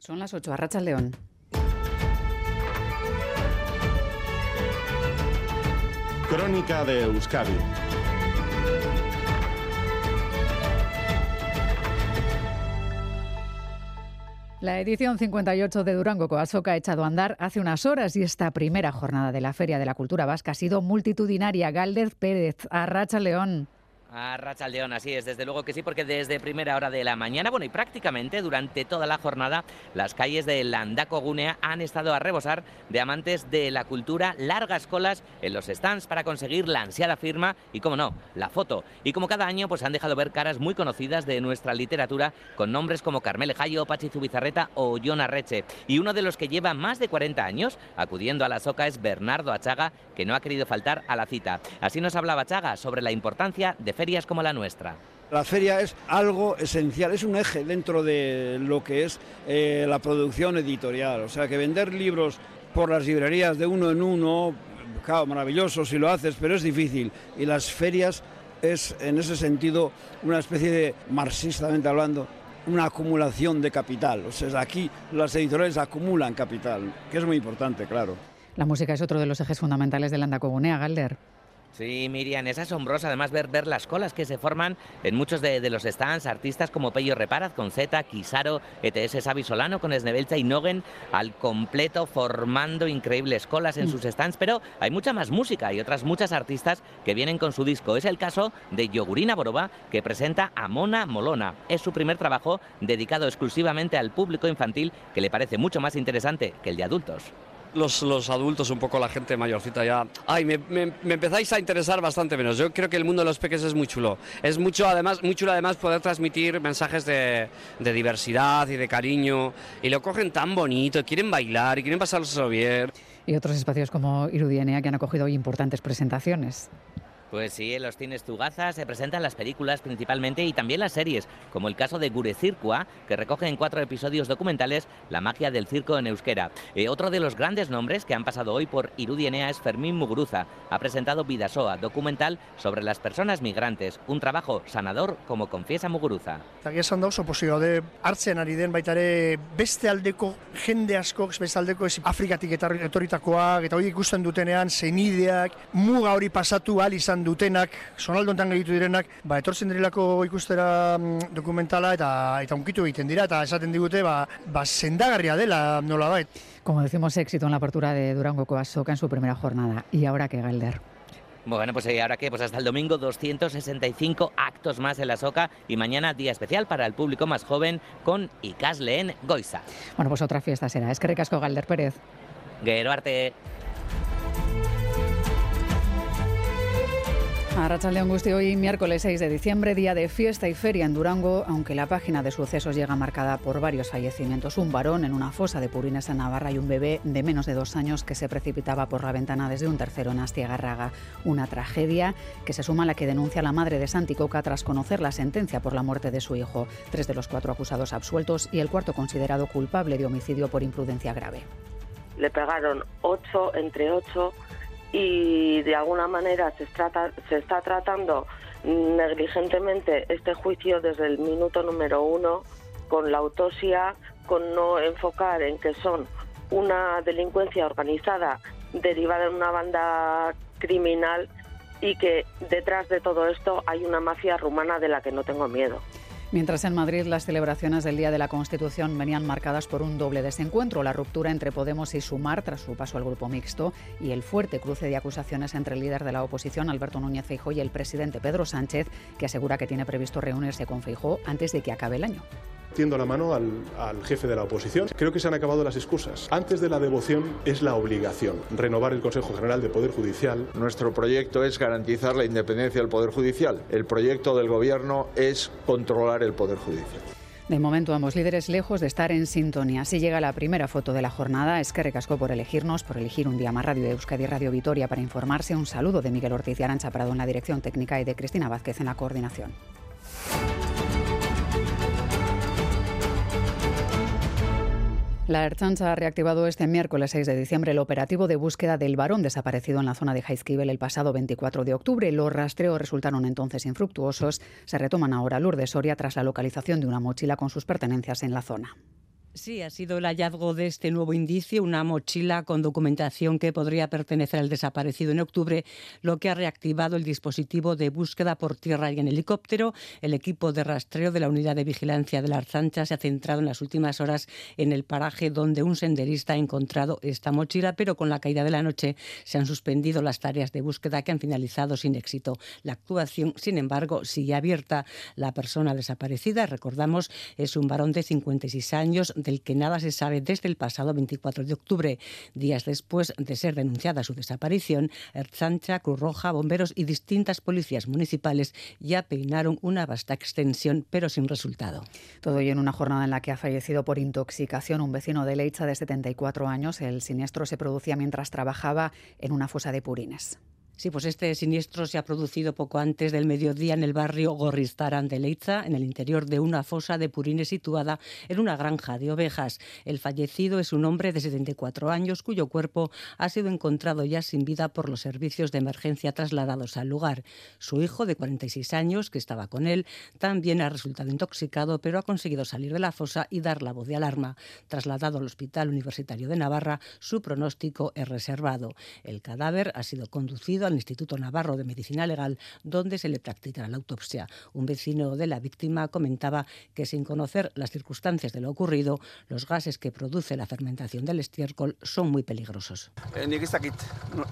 Son las 8, Arracha León. Crónica de Euskadi. La edición 58 de Durango Coasoca ha echado a andar hace unas horas y esta primera jornada de la Feria de la Cultura Vasca ha sido multitudinaria. Galdez Pérez, Arracha León. A León, así es, desde luego que sí, porque desde primera hora de la mañana, bueno, y prácticamente durante toda la jornada, las calles de Landaco Gunea han estado a rebosar de amantes de la cultura, largas colas en los stands para conseguir la ansiada firma y, como no, la foto. Y como cada año, pues han dejado ver caras muy conocidas de nuestra literatura, con nombres como Carmele Jayo, Pachi Zubizarreta o John Arreche. Y uno de los que lleva más de 40 años acudiendo a la soca es Bernardo Achaga, que no ha querido faltar a la cita. Así nos hablaba Achaga sobre la importancia de ferias como la nuestra. La feria es algo esencial, es un eje dentro de lo que es eh, la producción editorial. O sea, que vender libros por las librerías de uno en uno, claro, maravilloso si lo haces, pero es difícil. Y las ferias es, en ese sentido, una especie de, marxistamente hablando, una acumulación de capital. O sea, aquí las editoriales acumulan capital, que es muy importante, claro. La música es otro de los ejes fundamentales del Andacobunea, Galder. Sí, Miriam, es asombroso además ver, ver las colas que se forman en muchos de, los stands, artistas como Pello Reparaz con Z, Kisaro, ETS Savi Solano con Esnebelcha y Nogen al completo formando increíbles colas en mm. sus stands, pero hay mucha más música y otras muchas artistas que vienen con su disco. Es el caso de Yogurina Boroba que presenta a Mona Molona. Es su primer trabajo dedicado exclusivamente al público infantil que le parece mucho más interesante que el de adultos los, los, adultos, un poco la gente mayorcita ya. Ay, me, me, empezáis a interesar bastante menos. Yo creo que el mundo de los peques es muy chulo. Es mucho, además, muy chulo además poder transmitir mensajes de, de diversidad y de cariño. Y lo cogen tan bonito, quieren bailar y quieren pasárselo bien. Y otros espacios como Irudienea que han acogido hoy importantes presentaciones. Pues sí, en los cines Tugaza se presentan las películas principalmente y también las series, como el caso de Gure Circua, que recoge en cuatro episodios documentales la magia del circo en euskera. Eh, otro de los grandes nombres que han pasado hoy por Irudienea es Fermín Muguruza. Ha presentado Vidasoa, documental sobre las personas migrantes, un trabajo sanador como confiesa Muguruza. Aquí de beste aldeko jende askok, beste aldeko etorritakoak, eta hori ikusten dutenean zenideak, muga pasatu dutenak, sonaldo enten gehitu direnak, ba, etortzen dirilako ikustera mm, dokumentala eta eta unkitu egiten dira, eta esaten digute, ba, ba sendagarria dela nola bait. Como decimos, éxito en la apertura de Durango Coasoca en su primera jornada. ¿Y ahora qué, Galder? Bueno, pues ahora qué, pues hasta el domingo 265 actos más en la Soca y mañana día especial para el público más joven con Icasleen Goiza. Bueno, pues otra fiesta será. Es que recasco Galder Pérez. Guero Arte. A León Gusti, hoy miércoles 6 de diciembre, día de fiesta y feria en Durango, aunque la página de sucesos llega marcada por varios fallecimientos. Un varón en una fosa de Purines en Navarra y un bebé de menos de dos años que se precipitaba por la ventana desde un tercero en Astiagarraga. Una tragedia que se suma a la que denuncia la madre de Santi Coca tras conocer la sentencia por la muerte de su hijo. Tres de los cuatro acusados absueltos y el cuarto considerado culpable de homicidio por imprudencia grave. Le pegaron ocho entre ocho y de alguna manera se, se está tratando negligentemente este juicio desde el minuto número uno con la autopsia, con no enfocar en que son una delincuencia organizada derivada de una banda criminal y que detrás de todo esto hay una mafia rumana de la que no tengo miedo. Mientras en Madrid las celebraciones del Día de la Constitución venían marcadas por un doble desencuentro, la ruptura entre Podemos y Sumar tras su paso al grupo mixto y el fuerte cruce de acusaciones entre el líder de la oposición, Alberto Núñez Feijó, y el presidente Pedro Sánchez, que asegura que tiene previsto reunirse con Feijó antes de que acabe el año tiendo la mano al, jefe de la oposición. Creo que se han acabado las excusas. Antes de la devoción es la obligación, renovar el Consejo General de Poder Judicial. Nuestro proyecto es garantizar la independencia del Poder Judicial. El proyecto del Gobierno es controlar el Poder Judicial. De momento, ambos líderes lejos de estar en sintonía. Así llega la primera foto de la jornada. Es que recascó por elegirnos, por elegir un día más Radio de Euskadi Radio Vitoria para informarse. Un saludo de Miguel Ortiz y Arancha Prado en la dirección técnica y de Cristina Vázquez en la coordinación. La Erchancha ha reactivado este miércoles 6 de diciembre el operativo de búsqueda del varón desaparecido en la zona de Jaizkibel el pasado 24 de octubre. Los rastreos resultaron entonces infructuosos. Se retoman ahora Lourdes Soria tras la localización de una mochila con sus pertenencias en la zona. Sí, ha sido el hallazgo de este nuevo indicio, una mochila con documentación que podría pertenecer al desaparecido en octubre, lo que ha reactivado el dispositivo de búsqueda por tierra y en helicóptero. El equipo de rastreo de la unidad de vigilancia de la Arzancha se ha centrado en las últimas horas en el paraje donde un senderista ha encontrado esta mochila, pero con la caída de la noche se han suspendido las tareas de búsqueda que han finalizado sin éxito. La actuación, sin embargo, sigue abierta. La persona desaparecida, recordamos, es un varón de 56 años del que nada se sabe desde el pasado 24 de octubre. Días después de ser denunciada su desaparición, Erzancha, Cruz Roja, bomberos y distintas policías municipales ya peinaron una vasta extensión, pero sin resultado. Todo ello en una jornada en la que ha fallecido por intoxicación un vecino de Leiza de 74 años. El siniestro se producía mientras trabajaba en una fosa de purines. Sí, pues este siniestro se ha producido poco antes del mediodía en el barrio Gorristaran de Leiza, en el interior de una fosa de purines situada en una granja de ovejas. El fallecido es un hombre de 74 años cuyo cuerpo ha sido encontrado ya sin vida por los servicios de emergencia trasladados al lugar. Su hijo, de 46 años, que estaba con él, también ha resultado intoxicado, pero ha conseguido salir de la fosa y dar la voz de alarma. Trasladado al Hospital Universitario de Navarra, su pronóstico es reservado. El cadáver ha sido conducido al Instituto Navarro de Medicina Legal, donde se le practicará la autopsia. Un vecino de la víctima comentaba que sin conocer las circunstancias de lo ocurrido, los gases que produce la fermentación del estiércol son muy peligrosos. Eh, nik ez dakit,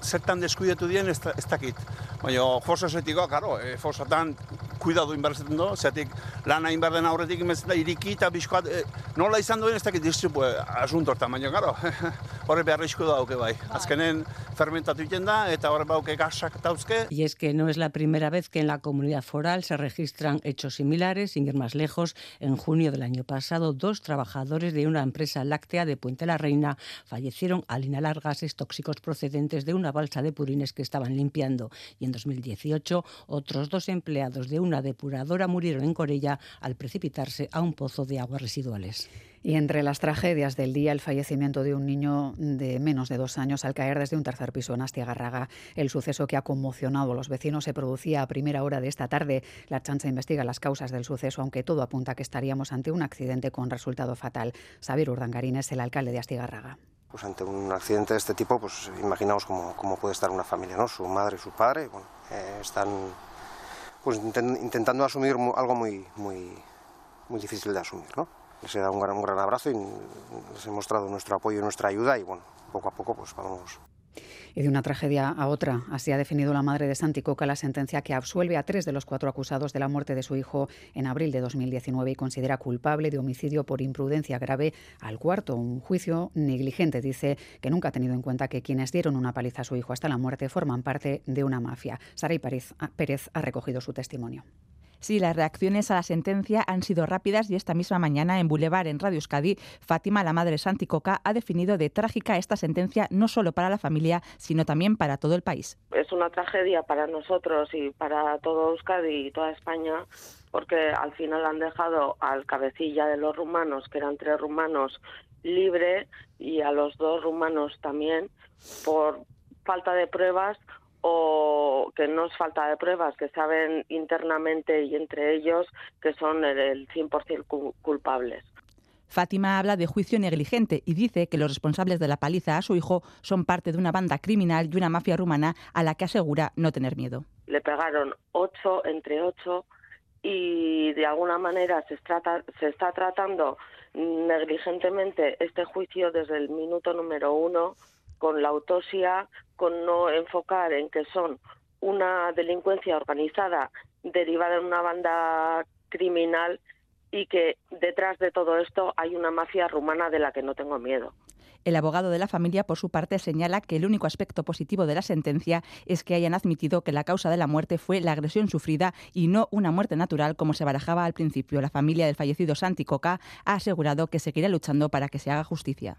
zertan deskuidatu dien ez, dakit. Baina fosasetiko, karo, e, fosatan kuidatu inberzetan do, zeatik lana inberden aurretik imezen da iriki eta bizkoat, e, nola izan duen ez dakit distribu e, asunto hortan, baina karo, horre beharrizko da auke bai. Azkenen fermentatu iten da eta horre bauke gasak dauzke. Y es que no es la primera vez que en la comunidad foral se registran hechos similares, sin ir más lejos. En junio del año pasado, dos trabajadores de una empresa láctea de Puente la Reina fallecieron al inhalar gases tóxicos procedentes de una balsa de purines que estaban limpiando. Y en 2018, otros dos empleados de una depuradora murieron en Corella al precipitarse a un pozo de aguas residuales. Y entre las tragedias del día, el fallecimiento de un niño de menos de dos años al caer desde un tercer piso en Astiagarraga. El suceso que ha conmocionado a los vecinos se producía a primera hora de esta tarde. La chancha investiga las causas del suceso, aunque todo apunta a que estaríamos ante un accidente con resultado fatal. Xavier Urdangarín es el alcalde de Astiagarraga. Pues ante un accidente de este tipo, pues imaginaos cómo, cómo puede estar una familia, ¿no? Su madre y su padre, bueno, eh, están pues intentando asumir algo muy, muy, muy difícil de asumir, ¿no? les he dado un gran, un gran abrazo y les he mostrado nuestro apoyo y nuestra ayuda y bueno, poco a poco pues vamos y de una tragedia a otra. Así ha definido la madre de Santi Coca la sentencia que absuelve a tres de los cuatro acusados de la muerte de su hijo en abril de 2019 y considera culpable de homicidio por imprudencia grave al cuarto. Un juicio negligente dice que nunca ha tenido en cuenta que quienes dieron una paliza a su hijo hasta la muerte forman parte de una mafia. Saray Pérez ha recogido su testimonio. Sí, las reacciones a la sentencia han sido rápidas y esta misma mañana en Boulevard, en Radio Euskadi, Fátima, la madre Santicoca, ha definido de trágica esta sentencia no solo para la familia, sino también para todo el país. Es una tragedia para nosotros y para todo Euskadi y toda España, porque al final han dejado al cabecilla de los rumanos, que eran tres rumanos, libre y a los dos rumanos también por falta de pruebas o que no es falta de pruebas, que saben internamente y entre ellos que son el 100% culpables. Fátima habla de juicio negligente y dice que los responsables de la paliza a su hijo son parte de una banda criminal y una mafia rumana a la que asegura no tener miedo. Le pegaron ocho entre ocho y de alguna manera se, se está tratando negligentemente este juicio desde el minuto número uno con la autopsia, con no enfocar en que son una delincuencia organizada derivada de una banda criminal y que detrás de todo esto hay una mafia rumana de la que no tengo miedo. El abogado de la familia, por su parte, señala que el único aspecto positivo de la sentencia es que hayan admitido que la causa de la muerte fue la agresión sufrida y no una muerte natural como se barajaba al principio. La familia del fallecido Santi Coca ha asegurado que seguirá luchando para que se haga justicia.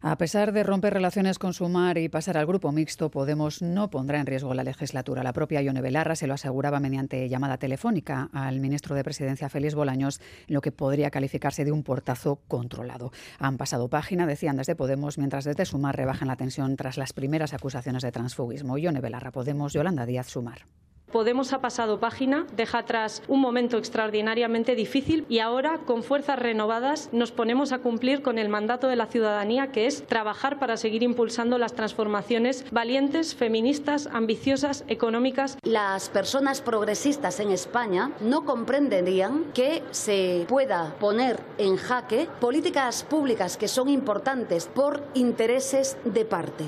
A pesar de romper relaciones con Sumar y pasar al grupo mixto, Podemos no pondrá en riesgo la legislatura. La propia Ione Belarra se lo aseguraba mediante llamada telefónica al ministro de Presidencia Félix Bolaños, lo que podría calificarse de un portazo controlado. Han pasado página, decían desde Podemos, mientras desde Sumar rebajan la tensión tras las primeras acusaciones de transfugismo. Ione Belarra, Podemos, Yolanda Díaz, Sumar. Podemos ha pasado página, deja atrás un momento extraordinariamente difícil y ahora, con fuerzas renovadas, nos ponemos a cumplir con el mandato de la ciudadanía, que es trabajar para seguir impulsando las transformaciones valientes, feministas, ambiciosas, económicas. Las personas progresistas en España no comprenderían que se pueda poner en jaque políticas públicas que son importantes por intereses de parte.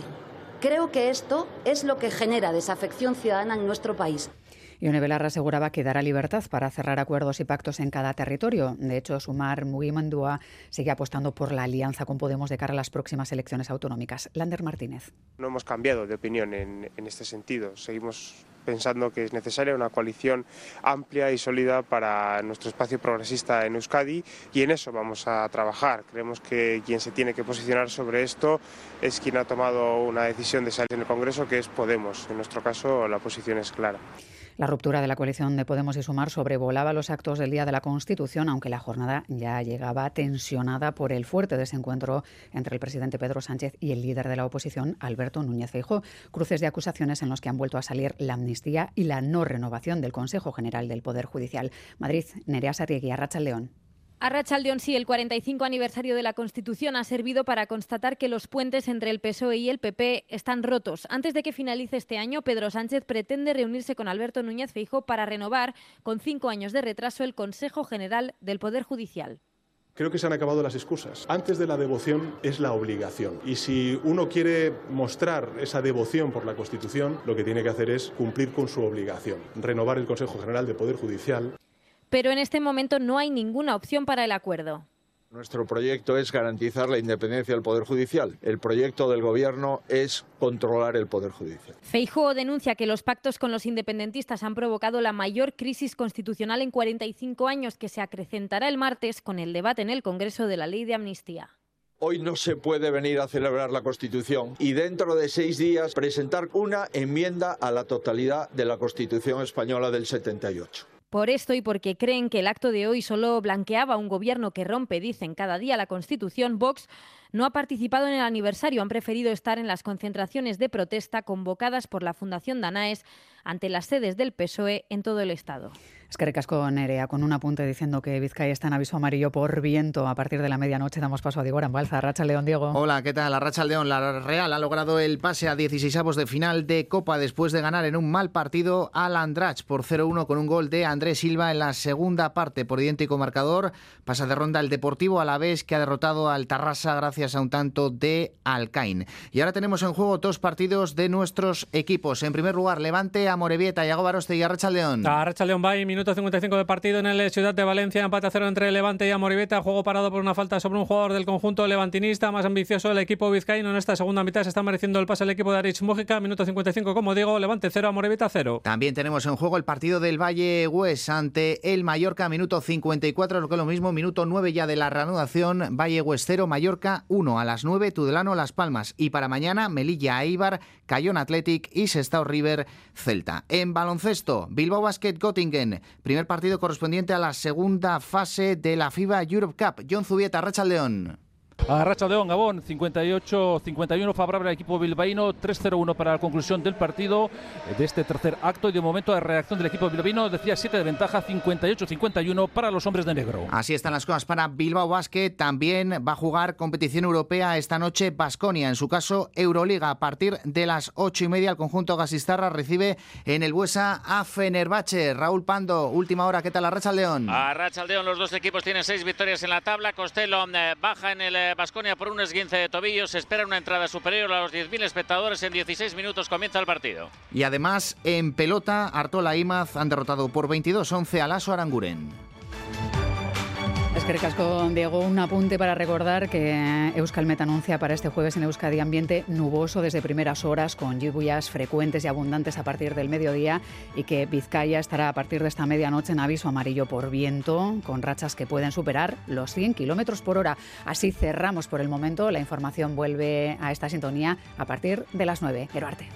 Creo que esto es lo que genera desafección ciudadana en nuestro país. Ione Belarra aseguraba que dará libertad para cerrar acuerdos y pactos en cada territorio. De hecho, Sumar Mugimandúa sigue apostando por la alianza con Podemos de cara a las próximas elecciones autonómicas. Lander Martínez. No hemos cambiado de opinión en, en este sentido. Seguimos pensando que es necesaria una coalición amplia y sólida para nuestro espacio progresista en Euskadi y en eso vamos a trabajar. Creemos que quien se tiene que posicionar sobre esto es quien ha tomado una decisión de salir en el Congreso, que es Podemos. En nuestro caso, la posición es clara. La ruptura de la coalición de Podemos y Sumar sobrevolaba los actos del Día de la Constitución, aunque la jornada ya llegaba tensionada por el fuerte desencuentro entre el presidente Pedro Sánchez y el líder de la oposición, Alberto Núñez Feijóo. Cruces de acusaciones en los que han vuelto a salir la amnistía y la no renovación del Consejo General del Poder Judicial. Madrid, Nerea Sarriegui, Racha León. A Rachaldeón sí, el 45 aniversario de la Constitución ha servido para constatar que los puentes entre el PSOE y el PP están rotos. Antes de que finalice este año, Pedro Sánchez pretende reunirse con Alberto Núñez Feijóo para renovar, con cinco años de retraso, el Consejo General del Poder Judicial. Creo que se han acabado las excusas. Antes de la devoción es la obligación. Y si uno quiere mostrar esa devoción por la Constitución, lo que tiene que hacer es cumplir con su obligación, renovar el Consejo General del Poder Judicial pero en este momento no hay ninguna opción para el acuerdo. Nuestro proyecto es garantizar la independencia del Poder Judicial. El proyecto del Gobierno es controlar el Poder Judicial. Feijóo denuncia que los pactos con los independentistas han provocado la mayor crisis constitucional en 45 años, que se acrecentará el martes con el debate en el Congreso de la ley de amnistía. Hoy no se puede venir a celebrar la Constitución y dentro de seis días presentar una enmienda a la totalidad de la Constitución española del 78. Por esto y porque creen que el acto de hoy solo blanqueaba un gobierno que rompe, dicen cada día, la Constitución, Vox no ha participado en el aniversario. Han preferido estar en las concentraciones de protesta convocadas por la Fundación Danaes ante las sedes del PSOE en todo el Estado. Es que recasco Nerea, con un apunte diciendo que Vizcaya está en aviso amarillo por viento. A partir de la medianoche damos paso a Diego Balza. Racha León, Diego. Hola, ¿qué tal? La Racha León, la Real ha logrado el pase a 16 de final de Copa después de ganar en un mal partido al Andrach por 0-1 con un gol de Andrés Silva en la segunda parte por idéntico marcador. Pasa de ronda el Deportivo a la vez que ha derrotado al Tarrasa gracias a un tanto de Alcain. Y ahora tenemos en juego dos partidos de nuestros equipos. En primer lugar, Levante a Morevieta y Baroste y Arracha León. Arracha León va minuto 55 de partido en el Ciudad de Valencia, empate a cero entre Levante y Amoribeta, juego parado por una falta sobre un jugador del conjunto levantinista, más ambicioso el equipo vizcaíno. En esta segunda mitad se está mereciendo el pase el equipo de Arich Mújica, minuto 55 como digo, Levante 0, Amoribeta 0. También tenemos en juego el partido del Valle Hues ante el Mallorca, minuto 54, lo que es lo mismo, minuto 9 ya de la reanudación, Valle Hues 0, Mallorca 1 a las 9, Tudelano Las Palmas. Y para mañana Melilla Eibar, Cayón Athletic y Sestao River Celta. En baloncesto, Bilbao Basket Göttingen, primer partido correspondiente a la segunda fase de la FIBA Europe Cup. John Zubieta, Racha León. A Racha León, Gabón, 58-51 favorable al equipo bilbaíno, 3-0-1 para la conclusión del partido de este tercer acto y de momento de reacción del equipo bilbaíno, decía 7 de ventaja, 58-51 para los hombres de negro. Así están las cosas para Bilbao Basket, también va a jugar competición europea esta noche Basconia, en su caso Euroliga, a partir de las 8 y media el conjunto gasistarra recibe en el Buesa a Fenerbahce. Raúl Pando, última hora, ¿qué tal a Racha León? A Racha León los dos equipos tienen seis victorias en la tabla, Costello eh, baja en el eh, Basconia por un esguince de tobillo. Se espera una entrada superior a los 10.000 espectadores. En 16 minutos comienza el partido. Y además, en pelota, Artola y Imaz han derrotado por 22-11 a Lasso Aranguren. Diego, un apunte para recordar que Euskalmet anuncia para este jueves en Euskadi ambiente nuboso desde primeras horas con lluvias frecuentes y abundantes a partir del mediodía y que Vizcaya estará a partir de esta medianoche en aviso amarillo por viento con rachas que pueden superar los 100 kilómetros por hora. Así cerramos por el momento. La información vuelve a esta sintonía a partir de las 9. Arte.